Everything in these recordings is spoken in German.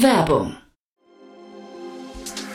Werbung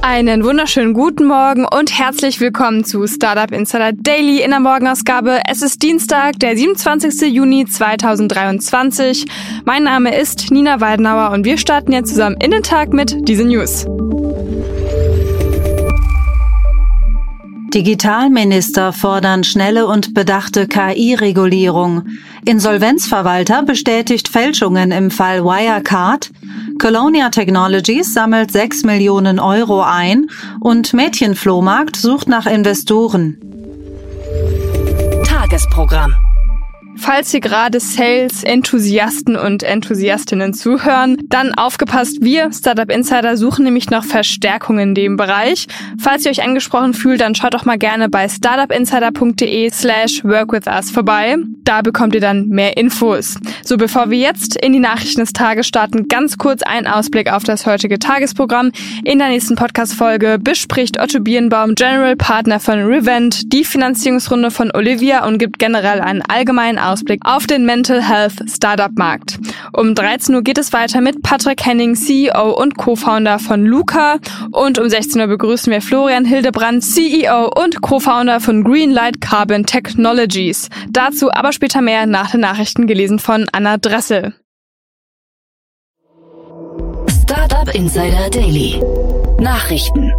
Einen wunderschönen guten Morgen und herzlich willkommen zu Startup Insider Daily in der Morgenausgabe. Es ist Dienstag, der 27. Juni 2023. Mein Name ist Nina Weidenauer und wir starten jetzt zusammen in den Tag mit diesen News. Digitalminister fordern schnelle und bedachte KI-Regulierung. Insolvenzverwalter bestätigt Fälschungen im Fall Wirecard. Colonia Technologies sammelt 6 Millionen Euro ein und Mädchenflohmarkt sucht nach Investoren. Tagesprogramm. Falls hier gerade Sales-Enthusiasten und Enthusiastinnen zuhören, dann aufgepasst, wir Startup Insider suchen nämlich noch Verstärkung in dem Bereich. Falls ihr euch angesprochen fühlt, dann schaut doch mal gerne bei startupinsider.de slash workwithus vorbei. Da bekommt ihr dann mehr Infos. So, bevor wir jetzt in die Nachrichten des Tages starten, ganz kurz ein Ausblick auf das heutige Tagesprogramm. In der nächsten Podcast-Folge bespricht Otto Birnbaum, General Partner von Revent, die Finanzierungsrunde von Olivia und gibt generell einen allgemeinen Ausblick auf den Mental Health Startup Markt. Um 13 Uhr geht es weiter mit Patrick Henning, CEO und Co-Founder von Luca. Und um 16 Uhr begrüßen wir Florian Hildebrand, CEO und Co-Founder von Greenlight Carbon Technologies. Dazu aber später mehr nach den Nachrichten gelesen von Anna Dressel. Startup Insider Daily. Nachrichten.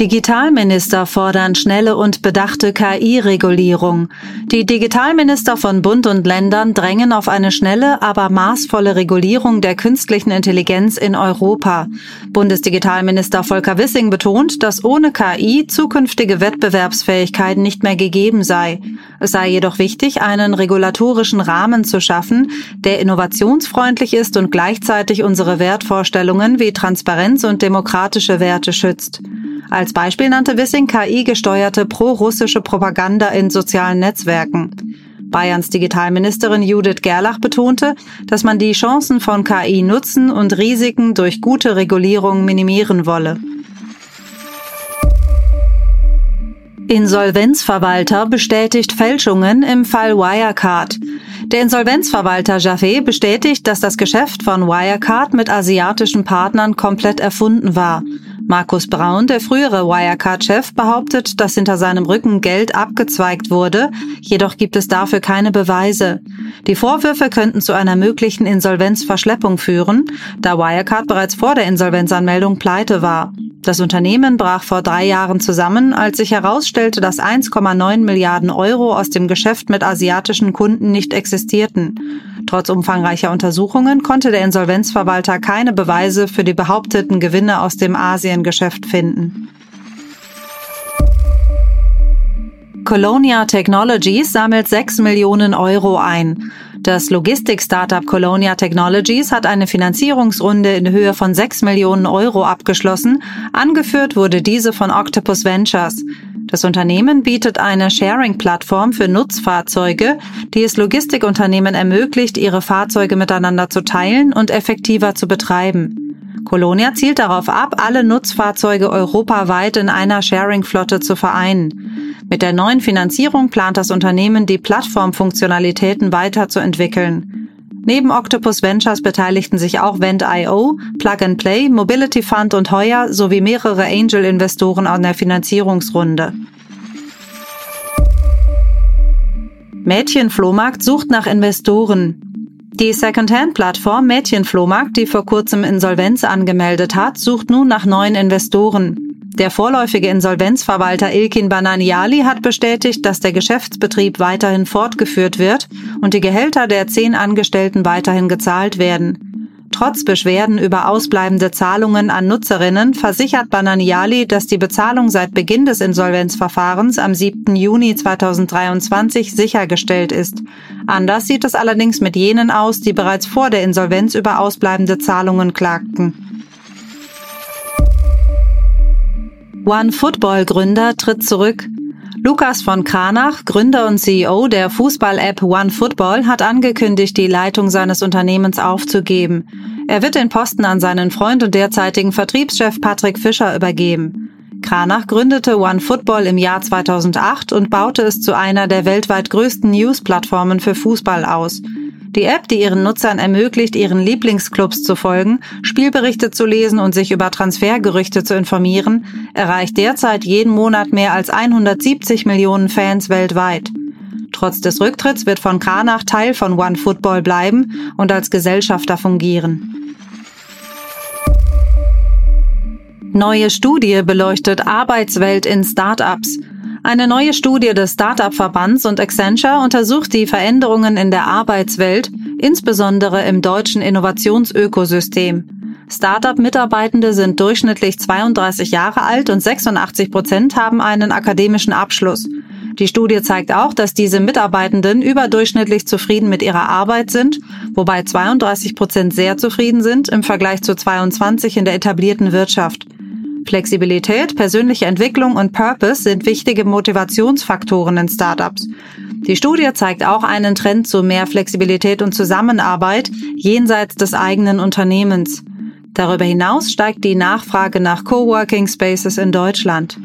Digitalminister fordern schnelle und bedachte KI-Regulierung. Die Digitalminister von Bund und Ländern drängen auf eine schnelle, aber maßvolle Regulierung der künstlichen Intelligenz in Europa. Bundesdigitalminister Volker Wissing betont, dass ohne KI zukünftige Wettbewerbsfähigkeit nicht mehr gegeben sei. Es sei jedoch wichtig, einen regulatorischen Rahmen zu schaffen, der innovationsfreundlich ist und gleichzeitig unsere Wertvorstellungen wie Transparenz und demokratische Werte schützt. Als Beispiel nannte Wissing KI-gesteuerte pro-russische Propaganda in sozialen Netzwerken. Bayerns Digitalministerin Judith Gerlach betonte, dass man die Chancen von KI nutzen und Risiken durch gute Regulierung minimieren wolle. Insolvenzverwalter bestätigt Fälschungen im Fall Wirecard. Der Insolvenzverwalter Jaffe bestätigt, dass das Geschäft von Wirecard mit asiatischen Partnern komplett erfunden war. Markus Braun, der frühere Wirecard-Chef, behauptet, dass hinter seinem Rücken Geld abgezweigt wurde, jedoch gibt es dafür keine Beweise. Die Vorwürfe könnten zu einer möglichen Insolvenzverschleppung führen, da Wirecard bereits vor der Insolvenzanmeldung pleite war. Das Unternehmen brach vor drei Jahren zusammen, als sich herausstellte, dass 1,9 Milliarden Euro aus dem Geschäft mit asiatischen Kunden nicht existierten. Trotz umfangreicher Untersuchungen konnte der Insolvenzverwalter keine Beweise für die behaupteten Gewinne aus dem Asiengeschäft finden. Colonia Technologies sammelt 6 Millionen Euro ein. Das Logistik-Startup Colonia Technologies hat eine Finanzierungsrunde in Höhe von 6 Millionen Euro abgeschlossen. Angeführt wurde diese von Octopus Ventures. Das Unternehmen bietet eine Sharing-Plattform für Nutzfahrzeuge, die es Logistikunternehmen ermöglicht, ihre Fahrzeuge miteinander zu teilen und effektiver zu betreiben. Colonia zielt darauf ab, alle Nutzfahrzeuge europaweit in einer Sharing-Flotte zu vereinen. Mit der neuen Finanzierung plant das Unternehmen, die Plattformfunktionalitäten weiterzuentwickeln. Neben Octopus Ventures beteiligten sich auch Vent.io, Plug and Play, Mobility Fund und Heuer sowie mehrere Angel-Investoren an der Finanzierungsrunde. Mädchenflohmarkt sucht nach Investoren. Die Secondhand-Plattform Mädchenflohmarkt, die vor kurzem Insolvenz angemeldet hat, sucht nun nach neuen Investoren. Der vorläufige Insolvenzverwalter Ilkin Bananiali hat bestätigt, dass der Geschäftsbetrieb weiterhin fortgeführt wird und die Gehälter der zehn Angestellten weiterhin gezahlt werden. Trotz Beschwerden über ausbleibende Zahlungen an Nutzerinnen versichert Bananiali, dass die Bezahlung seit Beginn des Insolvenzverfahrens am 7. Juni 2023 sichergestellt ist. Anders sieht es allerdings mit jenen aus, die bereits vor der Insolvenz über ausbleibende Zahlungen klagten. One Football Gründer tritt zurück. Lukas von Kranach, Gründer und CEO der Fußball-App OneFootball, hat angekündigt, die Leitung seines Unternehmens aufzugeben. Er wird den Posten an seinen Freund und derzeitigen Vertriebschef Patrick Fischer übergeben. Kranach gründete OneFootball im Jahr 2008 und baute es zu einer der weltweit größten News-Plattformen für Fußball aus. Die App, die ihren Nutzern ermöglicht, ihren Lieblingsclubs zu folgen, Spielberichte zu lesen und sich über Transfergerüchte zu informieren, erreicht derzeit jeden Monat mehr als 170 Millionen Fans weltweit. Trotz des Rücktritts wird von Kranach Teil von OneFootball bleiben und als Gesellschafter fungieren. Neue Studie beleuchtet Arbeitswelt in Startups. Eine neue Studie des Startup-Verbands und Accenture untersucht die Veränderungen in der Arbeitswelt, insbesondere im deutschen Innovationsökosystem. Startup-Mitarbeitende sind durchschnittlich 32 Jahre alt und 86 Prozent haben einen akademischen Abschluss. Die Studie zeigt auch, dass diese Mitarbeitenden überdurchschnittlich zufrieden mit ihrer Arbeit sind, wobei 32 Prozent sehr zufrieden sind im Vergleich zu 22 in der etablierten Wirtschaft. Flexibilität, persönliche Entwicklung und Purpose sind wichtige Motivationsfaktoren in Startups. Die Studie zeigt auch einen Trend zu mehr Flexibilität und Zusammenarbeit jenseits des eigenen Unternehmens. Darüber hinaus steigt die Nachfrage nach Coworking Spaces in Deutschland.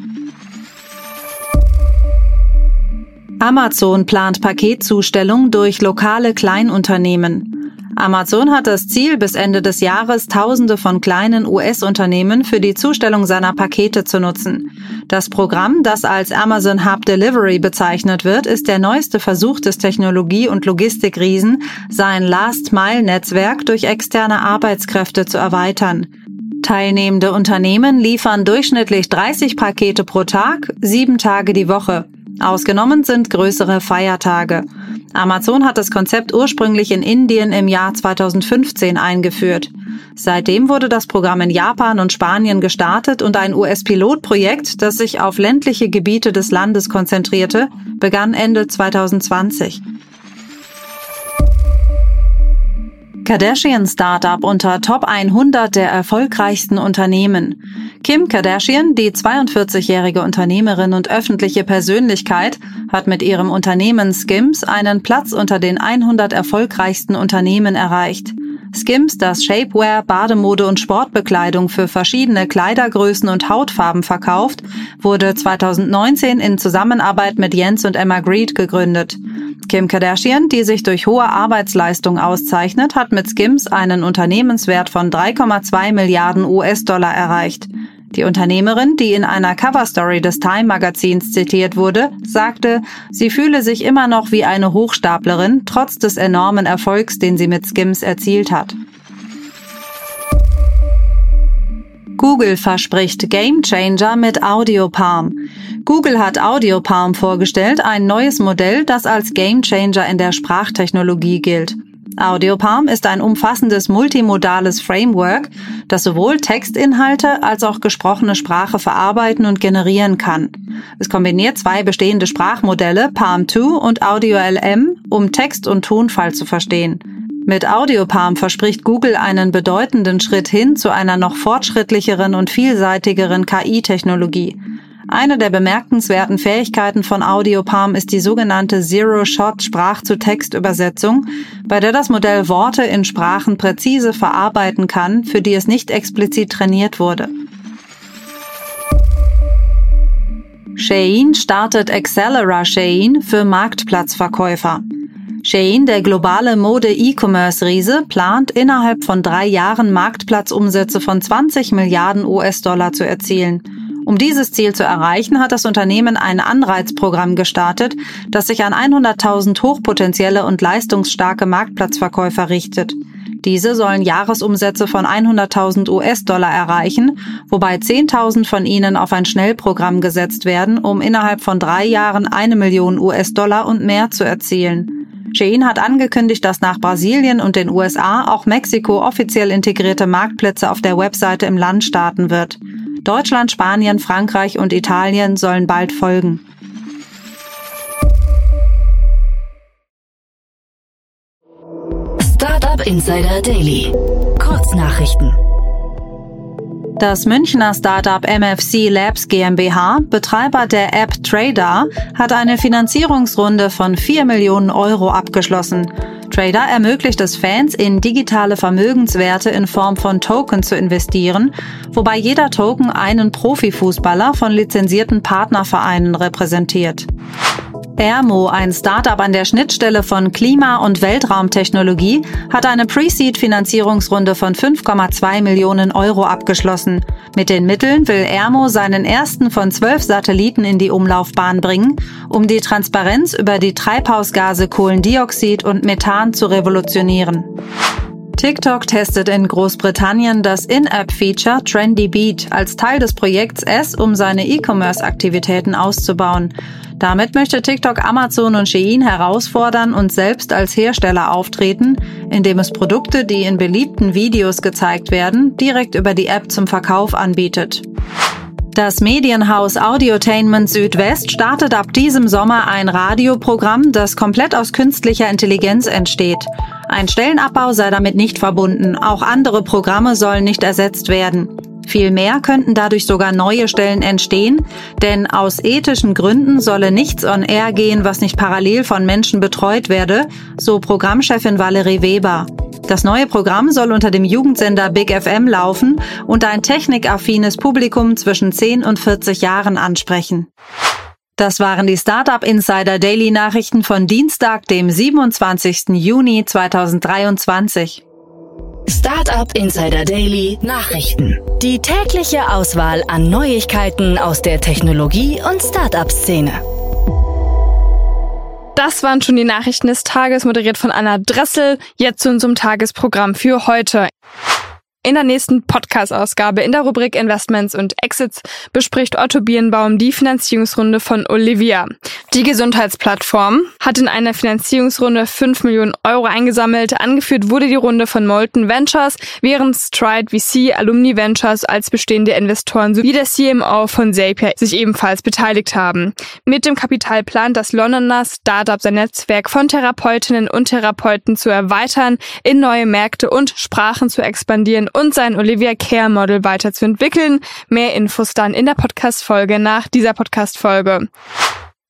Amazon plant Paketzustellung durch lokale Kleinunternehmen. Amazon hat das Ziel, bis Ende des Jahres Tausende von kleinen US-Unternehmen für die Zustellung seiner Pakete zu nutzen. Das Programm, das als Amazon Hub Delivery bezeichnet wird, ist der neueste Versuch des Technologie- und Logistikriesen, sein Last-Mile-Netzwerk durch externe Arbeitskräfte zu erweitern. Teilnehmende Unternehmen liefern durchschnittlich 30 Pakete pro Tag, sieben Tage die Woche. Ausgenommen sind größere Feiertage. Amazon hat das Konzept ursprünglich in Indien im Jahr 2015 eingeführt. Seitdem wurde das Programm in Japan und Spanien gestartet und ein US-Pilotprojekt, das sich auf ländliche Gebiete des Landes konzentrierte, begann Ende 2020. Kardashian Startup unter Top 100 der erfolgreichsten Unternehmen. Kim Kardashian, die 42-jährige Unternehmerin und öffentliche Persönlichkeit, hat mit ihrem Unternehmen Skims einen Platz unter den 100 erfolgreichsten Unternehmen erreicht. Skims, das Shapewear, Bademode und Sportbekleidung für verschiedene Kleidergrößen und Hautfarben verkauft, wurde 2019 in Zusammenarbeit mit Jens und Emma Greed gegründet. Kim Kardashian, die sich durch hohe Arbeitsleistung auszeichnet, hat mit Skims einen Unternehmenswert von 3,2 Milliarden US-Dollar erreicht. Die Unternehmerin, die in einer Coverstory des Time Magazins zitiert wurde, sagte, sie fühle sich immer noch wie eine Hochstaplerin, trotz des enormen Erfolgs, den sie mit Skims erzielt hat. Google verspricht Gamechanger mit AudioPalm. Google hat AudioPalm vorgestellt, ein neues Modell, das als Gamechanger in der Sprachtechnologie gilt. AudioPalm ist ein umfassendes multimodales Framework, das sowohl Textinhalte als auch gesprochene Sprache verarbeiten und generieren kann. Es kombiniert zwei bestehende Sprachmodelle, Palm 2 und AudioLM, um Text und Tonfall zu verstehen. Mit AudioPalm verspricht Google einen bedeutenden Schritt hin zu einer noch fortschrittlicheren und vielseitigeren KI-Technologie. Eine der bemerkenswerten Fähigkeiten von AudioPalm ist die sogenannte Zero-Shot Sprach-zu-Text-Übersetzung, bei der das Modell Worte in Sprachen präzise verarbeiten kann, für die es nicht explizit trainiert wurde. Shein startet Accelera Shein für Marktplatzverkäufer. Shein, der globale Mode-E-Commerce-Riese, plant innerhalb von drei Jahren Marktplatzumsätze von 20 Milliarden US-Dollar zu erzielen. Um dieses Ziel zu erreichen, hat das Unternehmen ein Anreizprogramm gestartet, das sich an 100.000 hochpotenzielle und leistungsstarke Marktplatzverkäufer richtet. Diese sollen Jahresumsätze von 100.000 US-Dollar erreichen, wobei 10.000 von ihnen auf ein Schnellprogramm gesetzt werden, um innerhalb von drei Jahren eine Million US-Dollar und mehr zu erzielen. Shein hat angekündigt, dass nach Brasilien und den USA auch Mexiko offiziell integrierte Marktplätze auf der Webseite im Land starten wird. Deutschland, Spanien, Frankreich und Italien sollen bald folgen. Startup Insider Daily. Kurznachrichten. Das Münchner Startup MFC Labs GmbH, Betreiber der App Trader, hat eine Finanzierungsrunde von 4 Millionen Euro abgeschlossen. Trader ermöglicht es Fans, in digitale Vermögenswerte in Form von Token zu investieren, wobei jeder Token einen Profifußballer von lizenzierten Partnervereinen repräsentiert. Airmo, ein Startup an der Schnittstelle von Klima- und Weltraumtechnologie, hat eine Pre-Seed-Finanzierungsrunde von 5,2 Millionen Euro abgeschlossen. Mit den Mitteln will Airmo seinen ersten von zwölf Satelliten in die Umlaufbahn bringen, um die Transparenz über die Treibhausgase Kohlendioxid und Methan zu revolutionieren. TikTok testet in Großbritannien das In-App-Feature Trendy Beat als Teil des Projekts S, um seine E-Commerce-Aktivitäten auszubauen. Damit möchte TikTok Amazon und Shein herausfordern und selbst als Hersteller auftreten, indem es Produkte, die in beliebten Videos gezeigt werden, direkt über die App zum Verkauf anbietet. Das Medienhaus Audiotainment Südwest startet ab diesem Sommer ein Radioprogramm, das komplett aus künstlicher Intelligenz entsteht. Ein Stellenabbau sei damit nicht verbunden, auch andere Programme sollen nicht ersetzt werden. Vielmehr könnten dadurch sogar neue Stellen entstehen, denn aus ethischen Gründen solle nichts on air gehen, was nicht parallel von Menschen betreut werde, so Programmchefin Valerie Weber. Das neue Programm soll unter dem Jugendsender Big FM laufen und ein technikaffines Publikum zwischen 10 und 40 Jahren ansprechen. Das waren die Startup Insider Daily Nachrichten von Dienstag, dem 27. Juni 2023. Startup Insider Daily Nachrichten. Die tägliche Auswahl an Neuigkeiten aus der Technologie- und Startup-Szene. Das waren schon die Nachrichten des Tages, moderiert von Anna Dressel. Jetzt zu unserem Tagesprogramm für heute. In der nächsten Podcast-Ausgabe in der Rubrik Investments und Exits bespricht Otto Birnbaum die Finanzierungsrunde von Olivia. Die Gesundheitsplattform hat in einer Finanzierungsrunde 5 Millionen Euro eingesammelt. Angeführt wurde die Runde von Molten Ventures, während Stride VC, Alumni Ventures als bestehende Investoren sowie der CMO von Zapier sich ebenfalls beteiligt haben. Mit dem Kapital plant das Londoner Startup sein Netzwerk von Therapeutinnen und Therapeuten zu erweitern, in neue Märkte und Sprachen zu expandieren und sein Olivia Care Model weiterzuentwickeln. Mehr Infos dann in der Podcast-Folge nach dieser Podcast-Folge.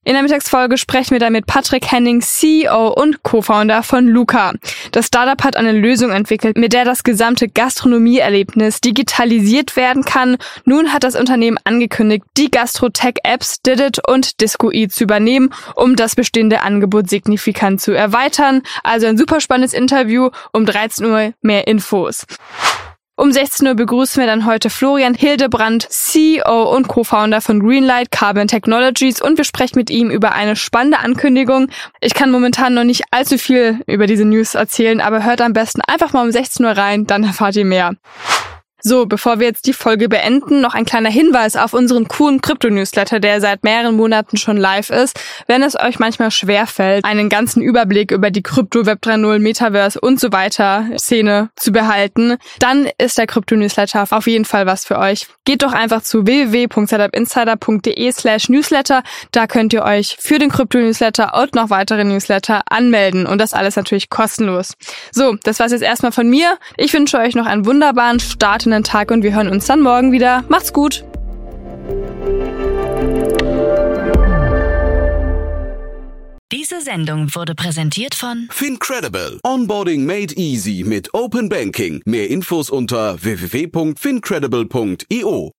In der Mittagsfolge sprechen wir dann mit Patrick Henning, CEO und Co-Founder von Luca. Das Startup hat eine Lösung entwickelt, mit der das gesamte Gastronomieerlebnis digitalisiert werden kann. Nun hat das Unternehmen angekündigt, die Gastro-Tech-Apps Didit und DiscoE zu übernehmen, um das bestehende Angebot signifikant zu erweitern. Also ein super spannendes Interview. Um 13 Uhr mehr Infos. Um 16 Uhr begrüßen wir dann heute Florian Hildebrand, CEO und Co-Founder von Greenlight Carbon Technologies und wir sprechen mit ihm über eine spannende Ankündigung. Ich kann momentan noch nicht allzu viel über diese News erzählen, aber hört am besten einfach mal um 16 Uhr rein, dann erfahrt ihr mehr. So, bevor wir jetzt die Folge beenden, noch ein kleiner Hinweis auf unseren coolen Krypto-Newsletter, der seit mehreren Monaten schon live ist. Wenn es euch manchmal schwerfällt, einen ganzen Überblick über die Krypto, Web 3.0, Metaverse und so weiter Szene zu behalten, dann ist der Krypto-Newsletter auf jeden Fall was für euch. Geht doch einfach zu www.startupinsider.de slash Newsletter. Da könnt ihr euch für den Krypto-Newsletter und noch weitere Newsletter anmelden und das alles natürlich kostenlos. So, das war's jetzt erstmal von mir. Ich wünsche euch noch einen wunderbaren Start fortgeschrittenen Tag und wir hören uns dann morgen wieder. Macht's gut! Diese Sendung wurde präsentiert von Fincredible. Onboarding made easy mit Open Banking. Mehr Infos unter www.fincredible.io.